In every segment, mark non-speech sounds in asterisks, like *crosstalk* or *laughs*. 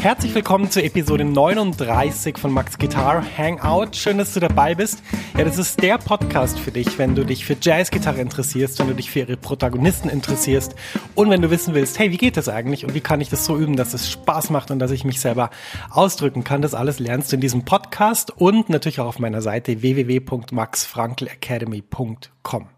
Herzlich willkommen zur Episode 39 von Max Guitar Hangout. Schön, dass du dabei bist. Ja, das ist der Podcast für dich, wenn du dich für Jazzgitarre interessierst, wenn du dich für ihre Protagonisten interessierst und wenn du wissen willst, hey, wie geht das eigentlich und wie kann ich das so üben, dass es Spaß macht und dass ich mich selber ausdrücken kann. Das alles lernst du in diesem Podcast und natürlich auch auf meiner Seite www.maxfrankelacademy.com.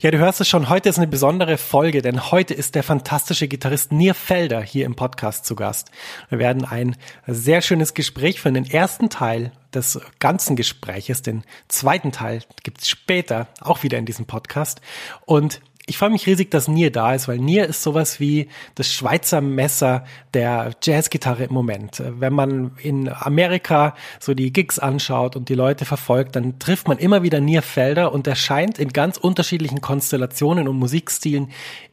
Ja, du hörst es schon, heute ist eine besondere Folge, denn heute ist der fantastische Gitarrist Nir Felder hier im Podcast zu Gast. Wir werden ein sehr schönes Gespräch für den ersten Teil des ganzen Gespräches. Den zweiten Teil gibt's später auch wieder in diesem Podcast. Und ich freue mich riesig, dass Nier da ist, weil Nier ist sowas wie das Schweizer Messer der Jazzgitarre im Moment. Wenn man in Amerika so die Gigs anschaut und die Leute verfolgt, dann trifft man immer wieder Nier Felder und er scheint in ganz unterschiedlichen Konstellationen und Musikstilen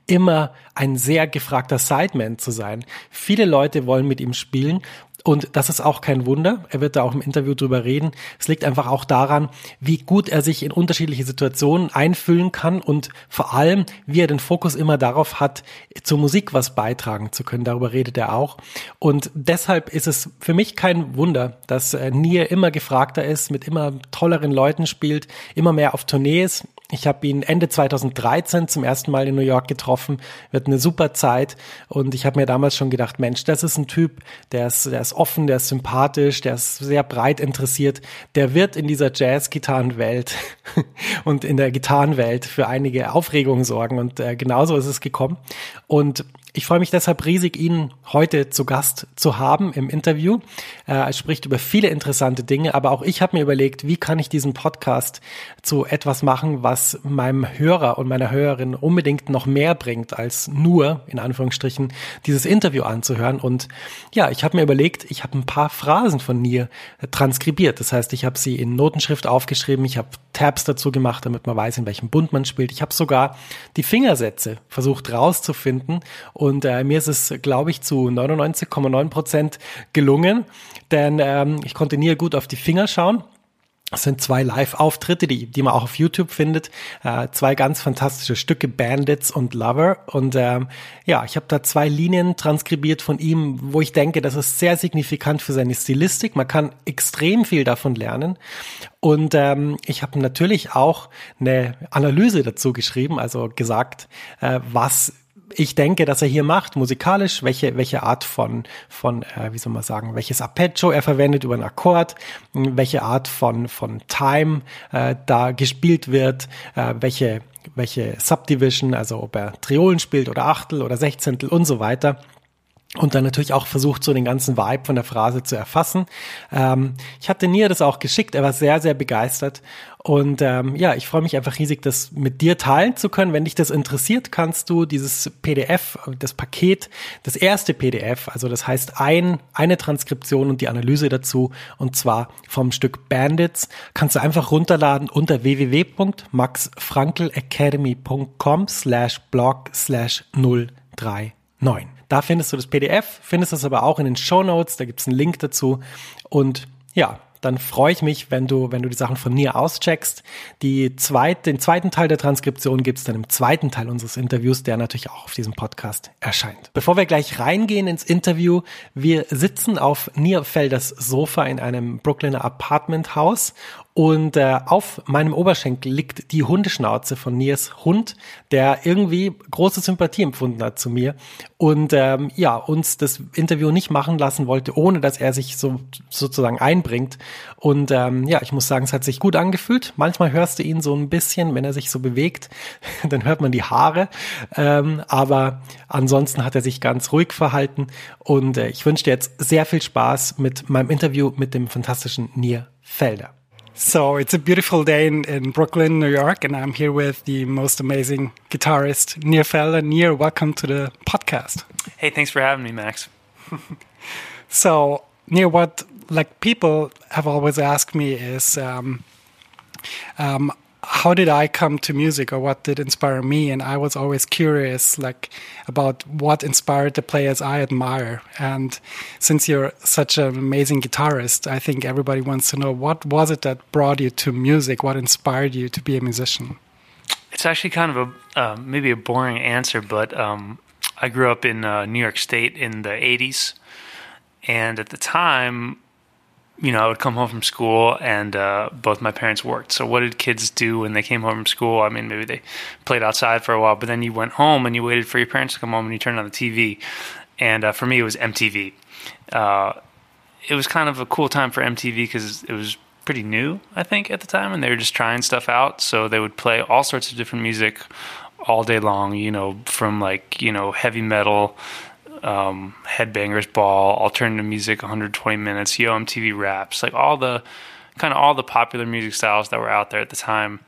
immer ein sehr gefragter Sideman zu sein. Viele Leute wollen mit ihm spielen und das ist auch kein Wunder. Er wird da auch im Interview drüber reden. Es liegt einfach auch daran, wie gut er sich in unterschiedliche Situationen einfühlen kann und vor allem, wie er den Fokus immer darauf hat, zur Musik was beitragen zu können. Darüber redet er auch. Und deshalb ist es für mich kein Wunder, dass Nier immer gefragter ist, mit immer tolleren Leuten spielt, immer mehr auf Tournee ist ich habe ihn Ende 2013 zum ersten Mal in New York getroffen. Wird eine super Zeit. Und ich habe mir damals schon gedacht, Mensch, das ist ein Typ, der ist, der ist offen, der ist sympathisch, der ist sehr breit interessiert. Der wird in dieser Jazz-Gitarrenwelt *laughs* und in der Gitarrenwelt für einige Aufregungen sorgen. Und äh, genauso ist es gekommen. Und ich freue mich deshalb riesig, ihn heute zu Gast zu haben im Interview. Äh, er spricht über viele interessante Dinge, aber auch ich habe mir überlegt, wie kann ich diesen Podcast zu etwas machen, was meinem Hörer und meiner Hörerin unbedingt noch mehr bringt, als nur, in Anführungsstrichen, dieses Interview anzuhören. Und ja, ich habe mir überlegt, ich habe ein paar Phrasen von Nier transkribiert. Das heißt, ich habe sie in Notenschrift aufgeschrieben, ich habe Tabs dazu gemacht, damit man weiß, in welchem Bund man spielt. Ich habe sogar die Fingersätze versucht rauszufinden und äh, mir ist es, glaube ich, zu 99,9 Prozent gelungen, denn ähm, ich konnte nie gut auf die Finger schauen. Es sind zwei Live-Auftritte, die, die man auch auf YouTube findet. Äh, zwei ganz fantastische Stücke, Bandits und Lover. Und ähm, ja, ich habe da zwei Linien transkribiert von ihm, wo ich denke, das ist sehr signifikant für seine Stilistik. Man kann extrem viel davon lernen. Und ähm, ich habe natürlich auch eine Analyse dazu geschrieben, also gesagt, äh, was ich denke, dass er hier macht, musikalisch, welche, welche Art von, von äh, wie soll man sagen, welches Arpeggio er verwendet über einen Akkord, welche Art von, von Time äh, da gespielt wird, äh, welche, welche Subdivision, also ob er Triolen spielt oder Achtel oder Sechzehntel und so weiter und dann natürlich auch versucht, so den ganzen Vibe von der Phrase zu erfassen. Ähm, ich hatte Nia das auch geschickt, er war sehr, sehr begeistert. Und ähm, ja, ich freue mich einfach riesig, das mit dir teilen zu können. Wenn dich das interessiert, kannst du dieses PDF, das Paket, das erste PDF, also das heißt ein, eine Transkription und die Analyse dazu, und zwar vom Stück Bandits, kannst du einfach runterladen unter www.maxfrankelacademy.com slash blog slash 030. 9. Da findest du das PDF, findest es aber auch in den Show Notes, da gibt's einen Link dazu. Und ja, dann freue ich mich, wenn du, wenn du die Sachen von Nier auscheckst. Die zweit, den zweiten Teil der Transkription gibt's dann im zweiten Teil unseres Interviews, der natürlich auch auf diesem Podcast erscheint. Bevor wir gleich reingehen ins Interview, wir sitzen auf Nierfelders Sofa in einem Brooklyner Apartmenthaus und äh, auf meinem Oberschenkel liegt die Hundeschnauze von Niers Hund, der irgendwie große Sympathie empfunden hat zu mir und ähm, ja uns das Interview nicht machen lassen wollte, ohne dass er sich so sozusagen einbringt. Und ähm, ja, ich muss sagen, es hat sich gut angefühlt. Manchmal hörst du ihn so ein bisschen, wenn er sich so bewegt, *laughs* dann hört man die Haare. Ähm, aber ansonsten hat er sich ganz ruhig verhalten. Und äh, ich wünsche dir jetzt sehr viel Spaß mit meinem Interview mit dem fantastischen Nier Felder. So it's a beautiful day in, in Brooklyn, New York, and I'm here with the most amazing guitarist, Nir Felder. Nir, welcome to the podcast. Hey, thanks for having me, Max. *laughs* so, Nir, what like people have always asked me is, um, um, how did I come to music or what did inspire me? And I was always curious, like, about what inspired the players I admire. And since you're such an amazing guitarist, I think everybody wants to know what was it that brought you to music? What inspired you to be a musician? It's actually kind of a uh, maybe a boring answer, but um, I grew up in uh, New York State in the '80s, and at the time, you know, I would come home from school and uh, both my parents worked. So, what did kids do when they came home from school? I mean, maybe they played outside for a while, but then you went home and you waited for your parents to come home and you turned on the TV. And uh, for me, it was MTV. Uh, it was kind of a cool time for MTV because it was pretty new, I think, at the time, and they were just trying stuff out. So, they would play all sorts of different music all day long, you know, from like, you know, heavy metal um, Headbangers Ball, alternative music, 120 minutes, Yo MTV Raps, like all the kind of all the popular music styles that were out there at the time.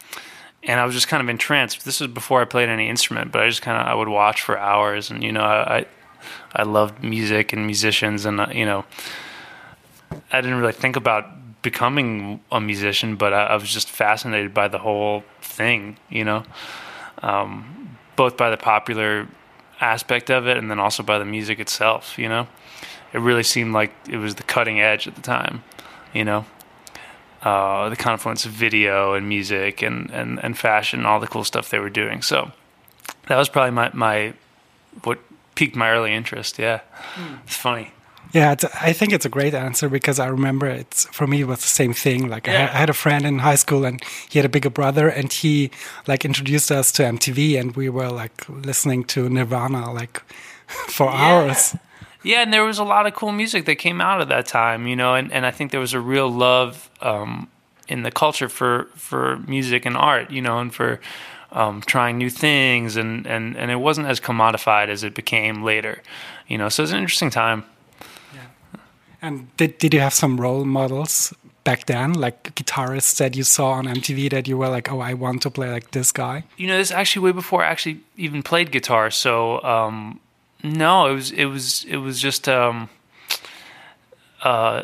And I was just kind of entranced. This was before I played any instrument, but I just kind of I would watch for hours, and you know I I loved music and musicians, and uh, you know I didn't really think about becoming a musician, but I, I was just fascinated by the whole thing, you know, um, both by the popular aspect of it and then also by the music itself, you know? It really seemed like it was the cutting edge at the time, you know? Uh, the confluence of video and music and, and, and fashion, all the cool stuff they were doing. So that was probably my, my what piqued my early interest. Yeah. Mm. It's funny. Yeah, I think it's a great answer because I remember it's for me it was the same thing. Like yeah. I, I, had a friend in high school and he had a bigger brother and he like introduced us to MTV and we were like listening to Nirvana like *laughs* for yeah. hours. Yeah, and there was a lot of cool music that came out of that time, you know, and, and I think there was a real love um, in the culture for for music and art, you know, and for um, trying new things, and, and, and it wasn't as commodified as it became later, you know. So it was an interesting time. And did did you have some role models back then, like guitarists that you saw on MTV that you were like, oh, I want to play like this guy? You know, this actually way before I actually even played guitar. So um, no, it was it was it was just um, uh,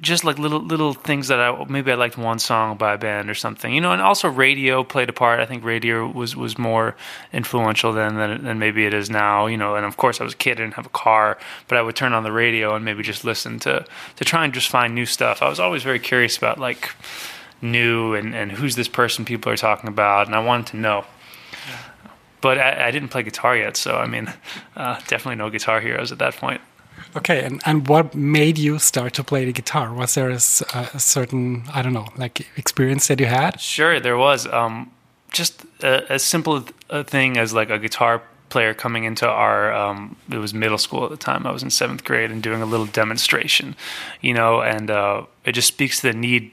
just like little little things that I maybe I liked one song by a band or something, you know, and also radio played a part. I think radio was was more influential than than, than maybe it is now, you know. And of course, I was a kid, I didn't have a car, but I would turn on the radio and maybe just listen to to try and just find new stuff. I was always very curious about like new and and who's this person people are talking about, and I wanted to know. But I, I, didn't play guitar yet, so I mean, *laughs* uh, definitely no guitar heroes at that point. Okay, and, and what made you start to play the guitar? Was there a, a certain, I don't know, like experience that you had? Sure, there was. Um, just a, as simple a thing as like a guitar player coming into our um, it was middle school at the time i was in seventh grade and doing a little demonstration you know and uh, it just speaks to the need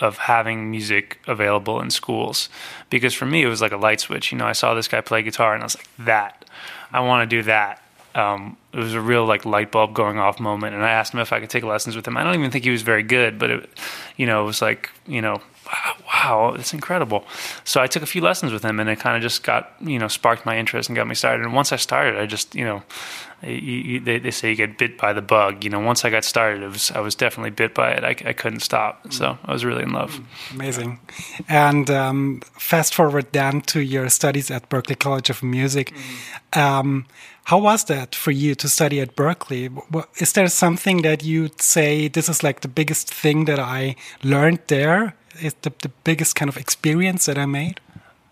of having music available in schools because for me it was like a light switch you know i saw this guy play guitar and i was like that i want to do that um, it was a real like light bulb going off moment. And I asked him if I could take lessons with him. I don't even think he was very good, but it, you know, it was like, you know, wow, it's incredible. So I took a few lessons with him, and it kind of just got you know sparked my interest and got me started. And once I started, I just you know, you, you, they, they say you get bit by the bug. You know, once I got started, it was I was definitely bit by it. I, I couldn't stop. So I was really in love. Amazing. And um, fast forward then to your studies at Berklee College of Music. Mm. Um, how was that for you to study at Berklee? Is there something that you'd say this is like the biggest thing that I learned there? Is the, the biggest kind of experience that I made?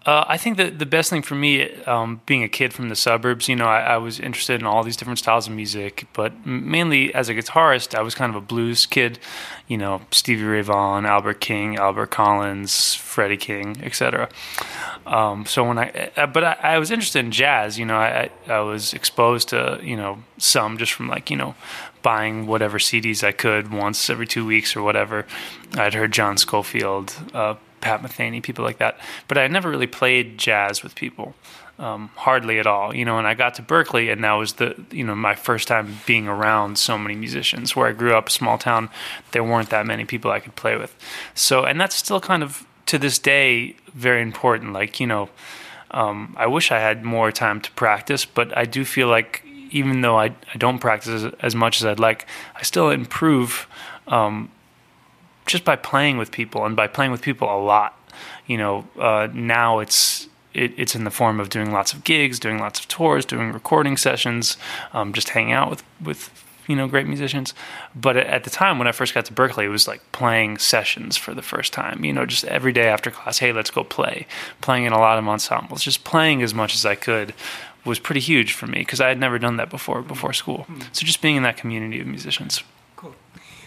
Uh, I think that the best thing for me, um, being a kid from the suburbs, you know, I, I, was interested in all these different styles of music, but mainly as a guitarist, I was kind of a blues kid, you know, Stevie Ray Vaughan, Albert King, Albert Collins, Freddie King, etc. Um, so when I, uh, but I, I, was interested in jazz, you know, I, I was exposed to, you know, some just from like, you know, buying whatever CDs I could once every two weeks or whatever. I'd heard John Scofield, uh, Pat Metheny, people like that. But I never really played jazz with people, um, hardly at all. You know, and I got to Berklee, and that was the you know my first time being around so many musicians. Where I grew up, small town, there weren't that many people I could play with. So, and that's still kind of to this day very important. Like you know, um, I wish I had more time to practice, but I do feel like even though I, I don't practice as, as much as I'd like, I still improve um, just by playing with people and by playing with people a lot. You know, uh, now it's it, it's in the form of doing lots of gigs, doing lots of tours, doing recording sessions, um, just hanging out with with you know great musicians. But at the time when I first got to Berklee it was like playing sessions for the first time. You know, just every day after class, hey, let's go play. Playing in a lot of ensembles, just playing as much as I could was pretty huge for me because I had never done that before before school. Hmm. So just being in that community of musicians.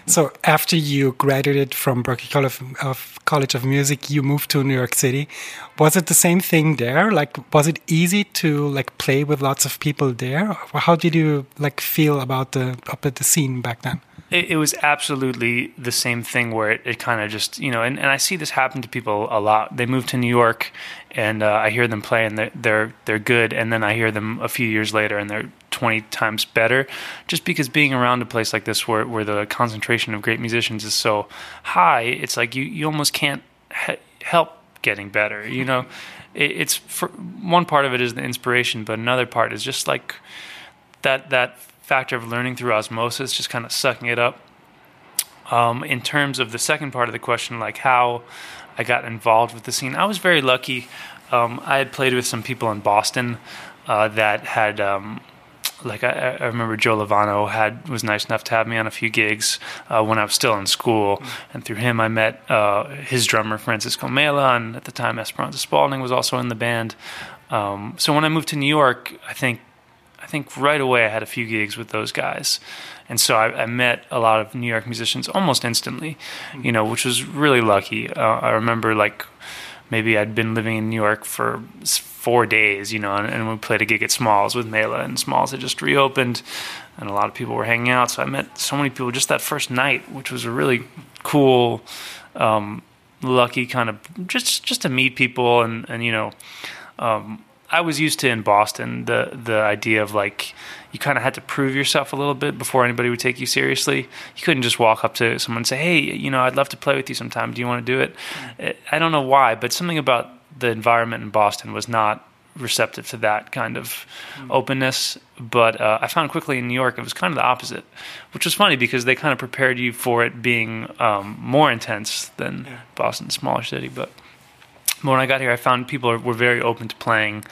So after you graduated from Berklee College of, College of Music, you moved to New York City. Was it the same thing there? Like, was it easy to like play with lots of people there? How did you like feel about the up at the scene back then? It, it was absolutely the same thing where it, it kind of just, you know, and, and I see this happen to people a lot. They move to New York and uh, I hear them play and they're, they're, they're good. And then I hear them a few years later and they're 20 times better just because being around a place like this where, where the concentration of great musicians is so high, it's like you, you almost can't he- help getting better. You know, *laughs* it, it's for, one part of it is the inspiration, but another part is just like that, that factor of learning through osmosis, just kind of sucking it up. Um, in terms of the second part of the question, like how I got involved with the scene, I was very lucky. Um, I had played with some people in Boston uh, that had, um, like I, I, remember Joe Lovano had was nice enough to have me on a few gigs uh, when I was still in school, and through him I met uh, his drummer Francisco Mela, and at the time Esperanza Spalding was also in the band. Um, so when I moved to New York, I think think right away I had a few gigs with those guys. And so I, I met a lot of New York musicians almost instantly, you know, which was really lucky. Uh, I remember like maybe I'd been living in New York for four days, you know, and, and we played a gig at Smalls with Mela, and Smalls had just reopened, and a lot of people were hanging out. So I met so many people just that first night, which was a really cool, um, lucky kind of just just to meet people and and you know. Um, I was used to in Boston the the idea of like you kind of had to prove yourself a little bit before anybody would take you seriously. You couldn't just walk up to someone and say, "Hey, you know, I'd love to play with you sometime. Do you want to do it?" Mm. I don't know why, but something about the environment in Boston was not receptive to that kind of mm. openness. But uh, I found quickly in New York it was kind of the opposite, which was funny because they kind of prepared you for it being um, more intense than yeah. Boston, smaller city, but when I got here, I found people were very open to playing,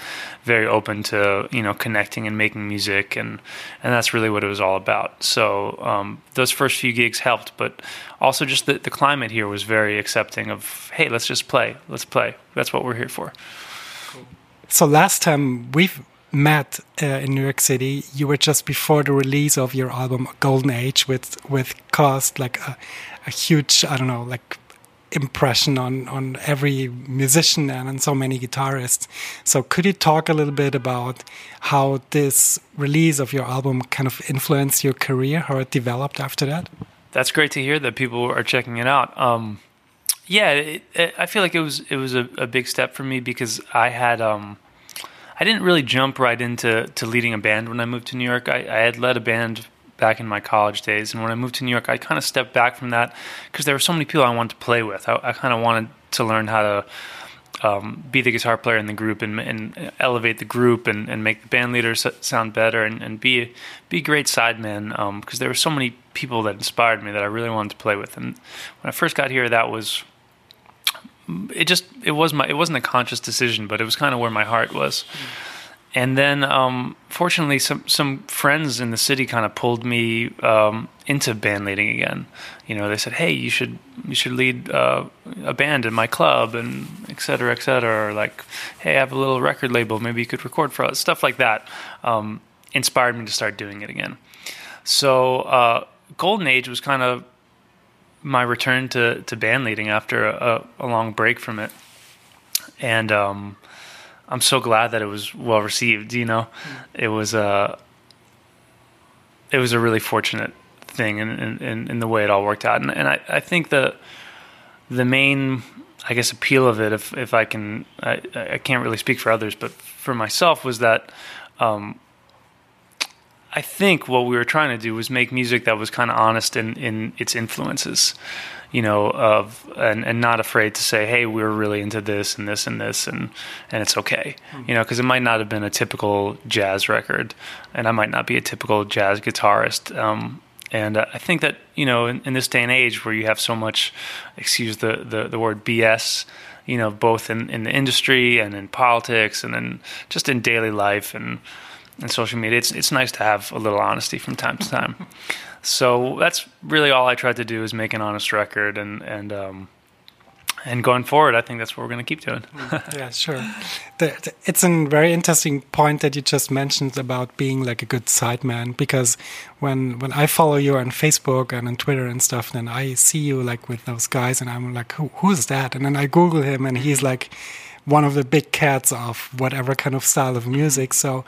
very open to you know connecting and making music, and and that's really what it was all about. So um, those first few gigs helped, but also just the, the climate here was very accepting of hey, let's just play, let's play. That's what we're here for. So last time we've met uh, in New York City, you were just before the release of your album Golden Age, with with caused like a, a huge I don't know like impression on on every musician and on so many guitarists. So could you talk a little bit about how this release of your album kind of influenced your career, how it developed after that? That's great to hear that people are checking it out. Um, yeah, it, it, I feel like it was it was a, a, big step for me because I had um, I didn't really jump right into to leading a band when I moved to New York. I, I had led a band back in my college days. And when I moved to New York, I kind of stepped back from that because there were so many people I wanted to play with. I, I kind of wanted to learn how to um, be the guitar player in the group and, and elevate the group and, and make the band leader sound better and, and be be a great sideman because um, there were so many people that inspired me that I really wanted to play with. And when I first got here, that was it. Just it was my it wasn't a conscious decision, but it was kind of where my heart was. Mm and then um, fortunately some some friends in the city kind of pulled me um, into band leading again. You know they said hey you should you should lead uh, a band in my club and et cetera et cetera or like hey i have a little record label. Maybe you could record for us stuff like that um, inspired me to start doing it again. So uh, golden age was kind of my return to, to band leading after a, a long break from it. And um, I'm so glad that it was well received. You know, mm. it was a it was a really fortunate thing in, in, in the way it all worked out, and, and I, I think the the main I guess appeal of it, if if I can, I, I can't really speak for others, but for myself was that um, I think what we were trying to do was make music that was kind of honest in in its influences you know, of and, and not afraid to say, hey, we're really into this and this and this, and and it's okay, mm-hmm. you know, because it might not have been a typical jazz record, and I might not be a typical jazz guitarist. Um, and uh, I think that you know, in, in, this day and age where you have so much, excuse the the, the word BS, you know, both in, in the industry and in politics and in just in daily life and and social media, it's it's nice to have a little honesty from time to time. *laughs* So that's really all I tried to do is make an honest record, and and um, and going forward, I think that's what we're going to keep doing. yeah, *laughs* sure. The, the, it's a very interesting point that you just mentioned about being like a good sideman, because when when I follow you on Facebook and on Twitter and stuff, then I see you like with those guys, and I'm like, Who, who's that? And then I Google him, and he's like one of the big cats of whatever kind of style of music. So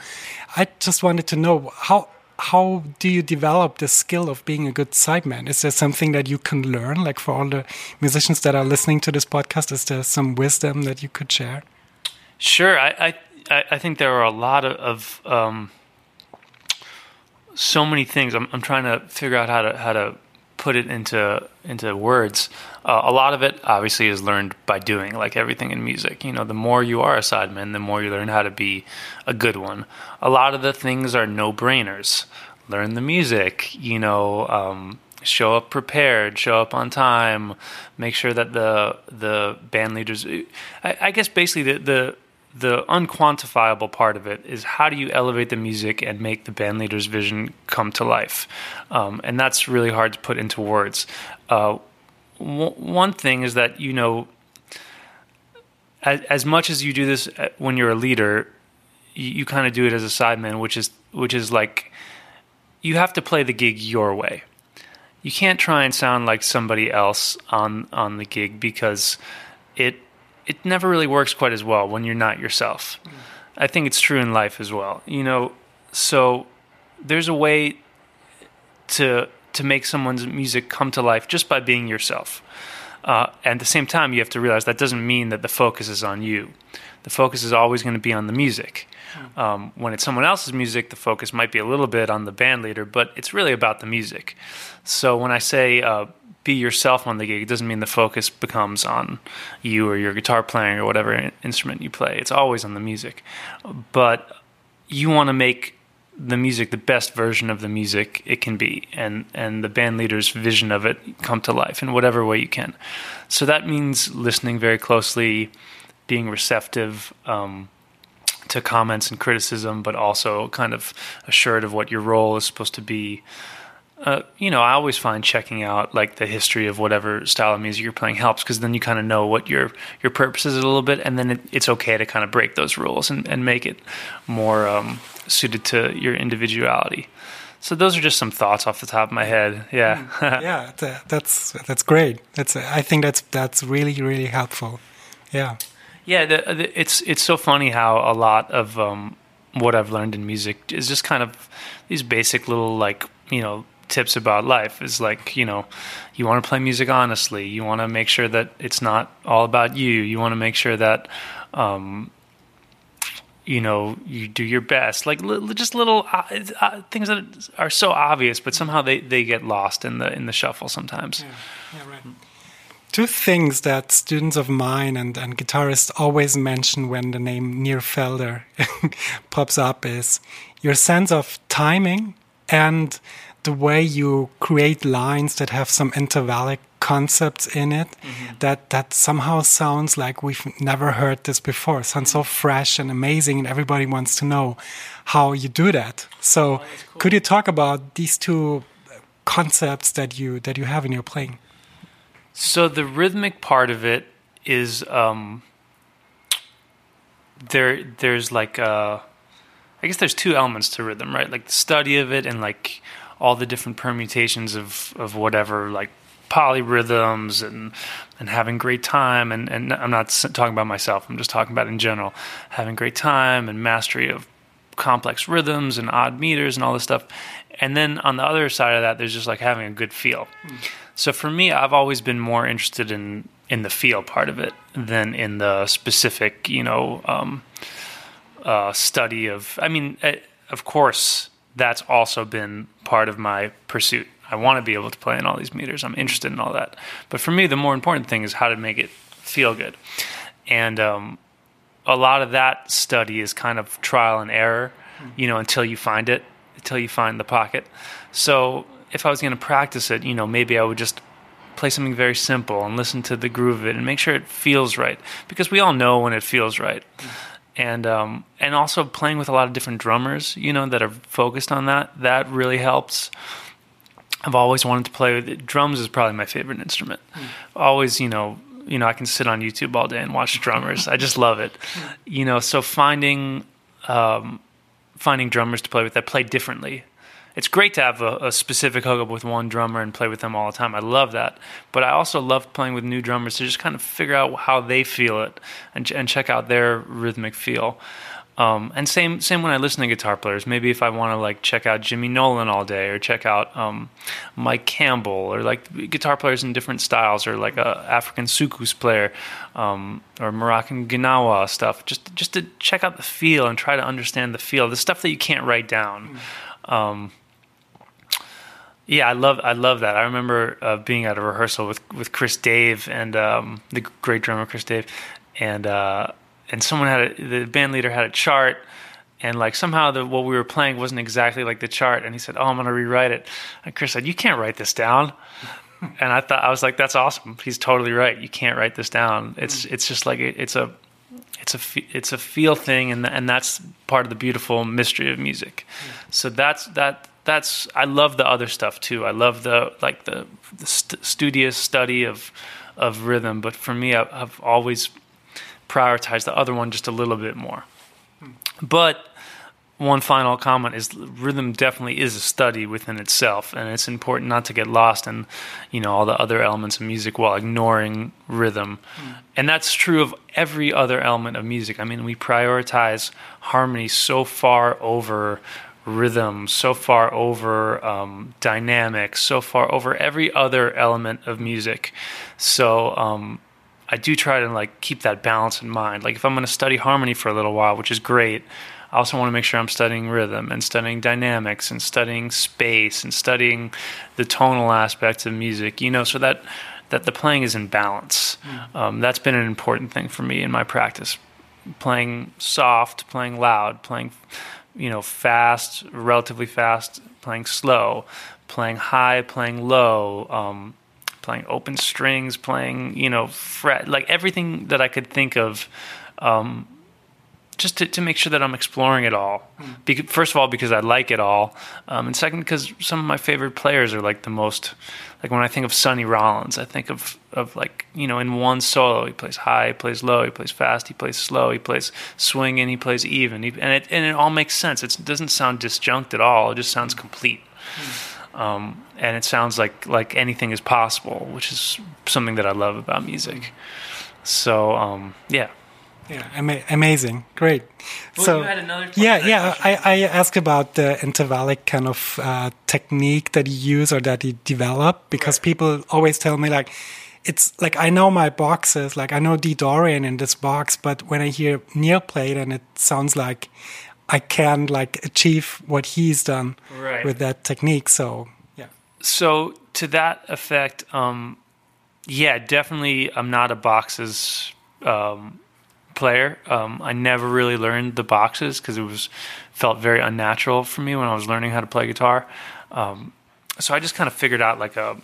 I just wanted to know how how do you develop the skill of being a good sideman? Is there something that you can learn? Like for all the musicians that are listening to this podcast, is there some wisdom that you could share? Sure, I I, I think there are a lot of, of um, so many things. I'm, I'm trying to figure out how to how to put it into into words. Uh, a lot of it obviously is learned by doing, like everything in music. You know, the more you are a sideman, the more you learn how to be a good one. A lot of the things are no brainers. Learn the music. You know. Um, show up prepared, show up on time, make sure that the the band leaders. I, I guess basically the, the the unquantifiable part of it is how do you elevate the music and make the band leader's vision come to life, um, and that's really hard to put into words. Uh, w- one thing is that you know, as, as, much as you do this uh, when you're a leader, you, you kind of do it as a sideman, which is which is like you have to play the gig your way. You can't try and sound like somebody else on on the gig because it it never really works quite as well when you're not yourself. Mm. I think it's true in life as well. You know, so there's a way to to make someone's music come to life just by being yourself. Uh, at the same time, you have to realize that doesn't mean that the focus is on you. The focus is always going to be on the music. Hmm. Um, when it's someone else's music, the focus might be a little bit on the band leader, but it's really about the music. So when I say uh, be yourself on the gig. It doesn't mean the focus becomes on you or your guitar playing or whatever instrument you play. It's always on the music. But you want to make the music the best version of the music it can be and and the band leader's vision of it come to life in whatever way you can. So that means listening very closely, being receptive um, to comments and criticism, but also kind of assured of what your role is supposed to be. Uh, you know, I always find checking out like the history of whatever style of music you're playing helps because then you kind of know what your your purpose is a little bit, and then it, it's okay to kind of break those rules and, and make it more um, suited to your individuality. So those are just some thoughts off the top of my head. Yeah, mm. *laughs* yeah, that's that's great. That's I think that's that's really really helpful. Yeah, yeah. The, the, it's it's so funny how a lot of um, what I've learned in music is just kind of these basic little like you know tips about life is like you know you want to play music honestly you want to make sure that it's not all about you you want to make sure that um, you know you do your best. Like li- just little uh, uh, things that are so obvious but somehow they, they get lost in the in the shuffle sometimes. Yeah, yeah right. Two things that students of mine and, and guitarists always mention when the name Nir Felder *laughs* pops up is your sense of timing and the way you create lines that have some intervallic concepts in it mm-hmm. that that somehow sounds like we've never heard this before. It sounds so fresh and amazing, and everybody wants to know how you do that. So, oh, cool. could you talk about these two concepts that you that you have in your playing? So the rhythmic part of it is um, there. There's like uh, I guess there's two elements to rhythm, right? Like the study of it and like all the different permutations of of whatever like polyrhythms and and having great time and and I'm not talking about myself I'm just talking about in general having great time and mastery of complex rhythms and odd meters and all this stuff. And then on the other side of that there's just like having a good feel. Mm. so for me I've always been more interested in in the feel part of it than in the specific you know um, uh, study of I mean uh, of course that's also been part of my pursuit I want to be able to play in all these meters. I'm interested in all that. But for me, the more important thing is how to make it feel good. And um, a lot of that study is kind of trial and error, you know, until you find it, until you find the pocket. So if I was going to practice it, you know, maybe I would just play something very simple and listen to the groove of it and make sure it feels right because we all know when it feels right. And um, and also playing with a lot of different drummers, you know, that are focused on that, that really helps. I've always wanted to play with it. Drums is probably my favorite instrument. Mm. Always, you know, you know, I can sit on YouTube all day and watch drummers. I just love it. You know, so finding um, finding drummers to play with that play differently. It's great to have a, a, specific hookup with one drummer and play with them all the time. I love that, but I also love playing with new drummers to just kind of figure out how they feel it and, and check out their rhythmic feel. Um, and same same when I listen to guitar players. Maybe if I want to like check out Jimmy Nolan all day, or check out um, Mike Campbell, or like guitar players in different styles, or like a African soukous player, um, or Moroccan gnawa stuff. Just just to check out the feel and try to understand the feel, the stuff that you can't write down. Mm. yeah, I love I love that. I remember uh, being at a rehearsal with with Chris Dave and um, the great drummer Chris Dave, and uh, and someone had a, the band leader had a chart and like somehow the what we were playing wasn't exactly like the chart and he said oh i'm going to rewrite it. And chris said you can't write this down. *laughs* And i thought i was like that's awesome. He's totally right. You can't write this down. It's mm. it's just like it, it's a it's a it's a feel thing and and that's part of the beautiful mystery of music. Mm. So that's that that's i love the other stuff too. I love the like the, the st- studious study of of rhythm but for me I, i've always prioritize the other one just a little bit more. But one final comment is rhythm definitely is a study within itself and it's important not to get lost in you know all the other elements of music while ignoring rhythm mm. and that's true of every other element of music i mean we prioritize harmony so far over rhythm so far over um, dynamics so far over every other element of music so um, I do try to like keep that balance in mind. Like if I'm going to study harmony for a little while, which is great, I also want to make sure I'm studying rhythm and studying dynamics and studying space and studying the tonal aspects of music. You know, so that that the playing is in balance. Mm. Um, that's been an important thing for me in my practice. Playing soft, playing loud, playing you know fast, relatively fast, playing slow, playing high, playing low. Um, playing open strings, playing you know fret, like everything that I could think of. Um, just to, to make sure that I'm exploring it all. Mm. Because, first of all, because I like it all, um, and second, because some of my favorite players are like the most. Like when I think of Sonny Rollins, I think of of like you know in one solo he plays high, he plays low, he plays fast, he plays slow, he plays swing, and he plays even, he, and it and it all makes sense. It doesn't sound disjunct at all. It just sounds complete. Mm. Um, and it sounds like like anything is possible, which is something that I love about music. So um, yeah. Yeah, ama- amazing, great. Well, so yeah, yeah. I, I asked about the intervallic kind of uh, technique that you use or that you develop because right. people always tell me like, it's like I know my boxes, like I know D Dorian in this box, but when I hear Nir play it, and it sounds like I can like achieve what he's done right. with that technique. So yeah. So to that effect, um, yeah, definitely. I'm not a boxes um, player. Um, I never really learned the boxes because it was felt very unnatural for me when I was learning how to play guitar. Um, so I just kind of figured out like a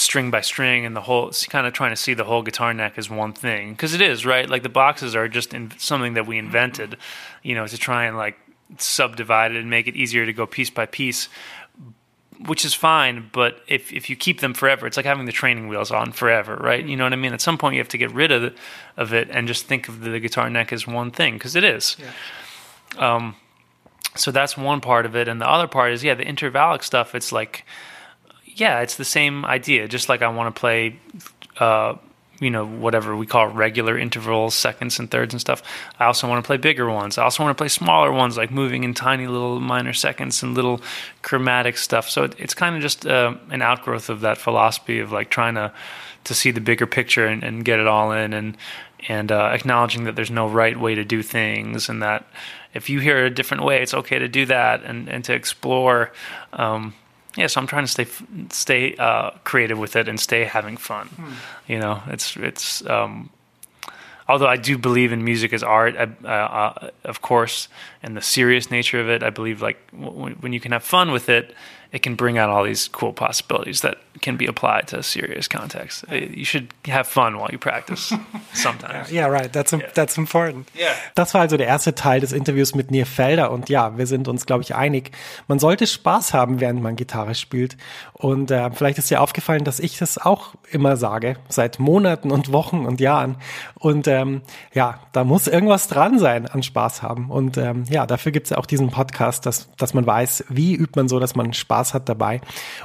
string by string and the whole kind of trying to see the whole guitar neck as one thing. Because it is right? Like the boxes are just in, something that we invented you know to try and like subdivide it and make it easier to go piece by piece which is fine but if if you keep them forever it's like having the training wheels on forever right? You know what i mean? At some point you have to get rid of it, of it and just think of the guitar neck as one thing because it is. Yeah. um so that's one part of it and the other part is yeah the intervallic stuff it's like yeah, it's the same idea. Just like I want to play, uh, you know, whatever we call regular intervals, seconds and thirds and stuff. I also want to play bigger ones. I also want to play smaller ones, like moving in tiny little minor seconds and little chromatic stuff. So it, it's kind of just uh, an outgrowth of that philosophy of like trying to to see the bigger picture and, and get it all in, and and uh, acknowledging that there's no right way to do things, and that if you hear it a different way, it's okay to do that, and and to explore. Um, yeah, so I'm trying to stay stay uh, creative with it and stay having fun. Hmm. You know, it's it's. Um, although I do believe in music as art, uh, uh, of course, and the serious nature of it, I believe like w- when you can have fun with it, it can bring out all these cool possibilities that can be applied to a serious context. Uh, you should have fun while you practice *laughs* sometimes. Yeah, right. That's, yeah. that's important. Yeah. Das war also der erste Teil des Interviews mit Nir Felder und ja, wir sind uns, glaube ich, einig. Man sollte Spaß haben, während man Gitarre spielt. Und äh, vielleicht ist dir aufgefallen, dass ich das auch immer sage, seit Monaten und Wochen und Jahren. Und ähm, ja, da muss irgendwas dran sein an Spaß haben. Und ähm, ja, dafür gibt es ja auch diesen Podcast, dass, dass man weiß, wie übt man so, dass man Spaß hat dabei.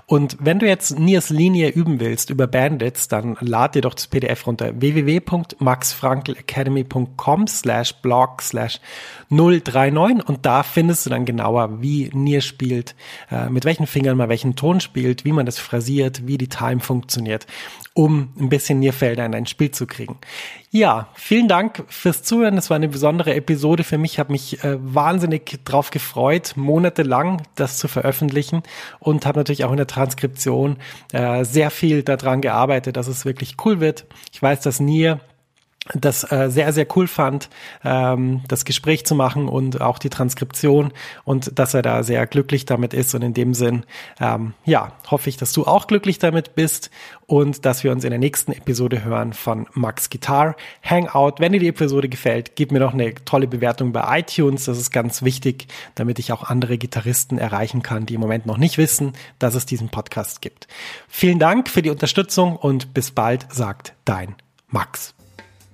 Und wenn du jetzt Niers Linie üben willst über Bandits, dann lad dir doch das PDF runter. www.maxfrankelacademy.com slash blog slash 039 und da findest du dann genauer, wie Nier spielt, äh, mit welchen Fingern man welchen Ton spielt, wie man das phrasiert, wie die Time funktioniert, um ein bisschen Nierfelder in ein Spiel zu kriegen. Ja, vielen Dank fürs Zuhören. Das war eine besondere Episode für mich. Ich habe mich äh, wahnsinnig drauf gefreut, monatelang das zu veröffentlichen und habe natürlich auch in der Transkription äh, sehr viel daran gearbeitet, dass es wirklich cool wird. Ich weiß, dass Nier das äh, sehr, sehr cool fand, ähm, das Gespräch zu machen und auch die Transkription und dass er da sehr glücklich damit ist. Und in dem Sinn, ähm, ja, hoffe ich, dass du auch glücklich damit bist und dass wir uns in der nächsten Episode hören von Max Guitar Hangout. Wenn dir die Episode gefällt, gib mir noch eine tolle Bewertung bei iTunes. Das ist ganz wichtig, damit ich auch andere Gitarristen erreichen kann, die im Moment noch nicht wissen, dass es diesen Podcast gibt. Vielen Dank für die Unterstützung und bis bald, sagt dein Max.